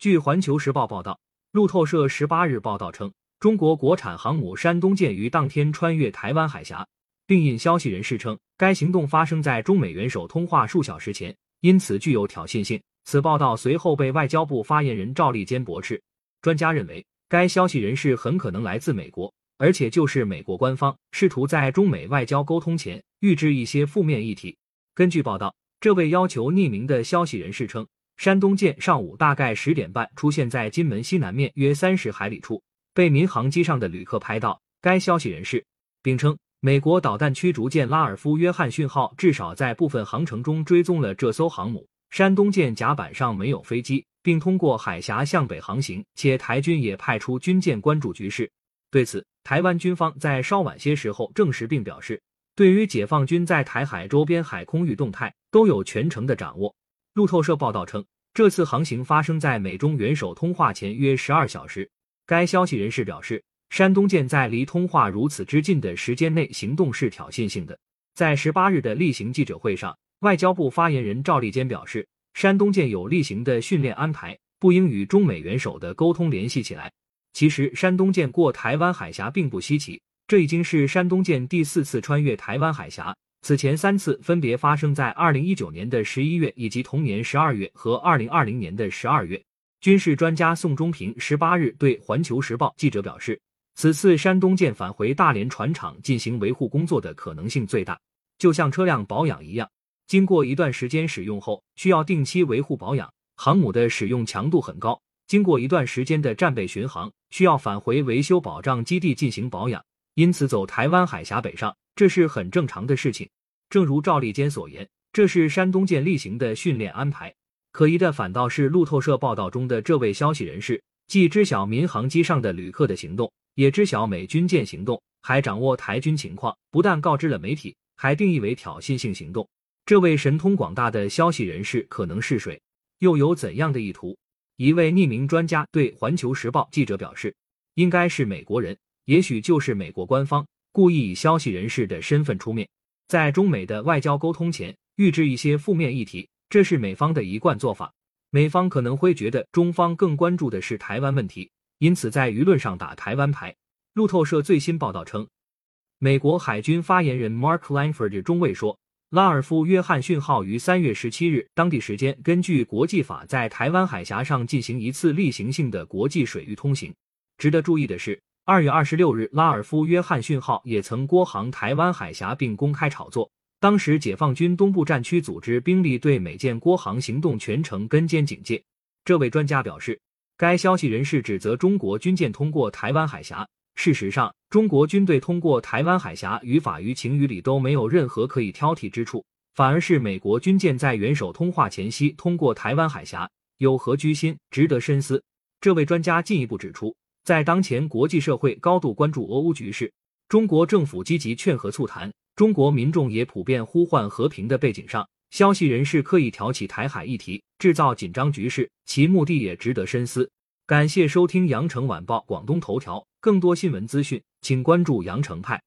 据环球时报报道，路透社十八日报道称，中国国产航母山东舰于当天穿越台湾海峡，并引消息人士称，该行动发生在中美元首通话数小时前，因此具有挑衅性。此报道随后被外交部发言人赵立坚驳斥。专家认为，该消息人士很可能来自美国，而且就是美国官方试图在中美外交沟通前预置一些负面议题。根据报道，这位要求匿名的消息人士称。山东舰上午大概十点半出现在金门西南面约三十海里处，被民航机上的旅客拍到。该消息人士并称，美国导弹驱逐舰拉尔夫·约翰逊号至少在部分航程中追踪了这艘航母。山东舰甲板上没有飞机，并通过海峡向北航行，且台军也派出军舰关注局势。对此，台湾军方在稍晚些时候证实并表示，对于解放军在台海周边海空域动态都有全程的掌握。路透社报道称，这次航行发生在美中元首通话前约十二小时。该消息人士表示，山东舰在离通话如此之近的时间内行动是挑衅性的。在十八日的例行记者会上，外交部发言人赵立坚表示，山东舰有例行的训练安排，不应与中美元首的沟通联系起来。其实，山东舰过台湾海峡并不稀奇，这已经是山东舰第四次穿越台湾海峡。此前三次分别发生在二零一九年的十一月以及同年十二月和二零二零年的十二月。军事专家宋忠平十八日对环球时报记者表示，此次山东舰返回大连船厂进行维护工作的可能性最大，就像车辆保养一样，经过一段时间使用后需要定期维护保养。航母的使用强度很高，经过一段时间的战备巡航，需要返回维修保障基地进行保养，因此走台湾海峡北上。这是很正常的事情，正如赵立坚所言，这是山东舰例行的训练安排。可疑的反倒是路透社报道中的这位消息人士，既知晓民航机上的旅客的行动，也知晓美军舰行动，还掌握台军情况，不但告知了媒体，还定义为挑衅性行动。这位神通广大的消息人士可能是谁？又有怎样的意图？一位匿名专家对环球时报记者表示，应该是美国人，也许就是美国官方。故意以消息人士的身份出面，在中美的外交沟通前预置一些负面议题，这是美方的一贯做法。美方可能会觉得中方更关注的是台湾问题，因此在舆论上打台湾牌。路透社最新报道称，美国海军发言人 Mark Langford 中尉说，拉尔夫·约翰逊号于三月十七日当地时间根据国际法在台湾海峡上进行一次例行性的国际水域通行。值得注意的是。二月二十六日，拉尔夫·约翰逊号也曾过航台湾海峡，并公开炒作。当时，解放军东部战区组织兵力对美舰过航行动全程跟监警戒。这位专家表示，该消息人士指责中国军舰通过台湾海峡。事实上，中国军队通过台湾海峡于法于情于理都没有任何可以挑剔之处，反而是美国军舰在元首通话前夕通过台湾海峡，有何居心，值得深思。这位专家进一步指出。在当前国际社会高度关注俄乌局势，中国政府积极劝和促谈，中国民众也普遍呼唤和平的背景上，消息人士刻意挑起台海议题，制造紧张局势，其目的也值得深思。感谢收听羊城晚报广东头条，更多新闻资讯，请关注羊城派。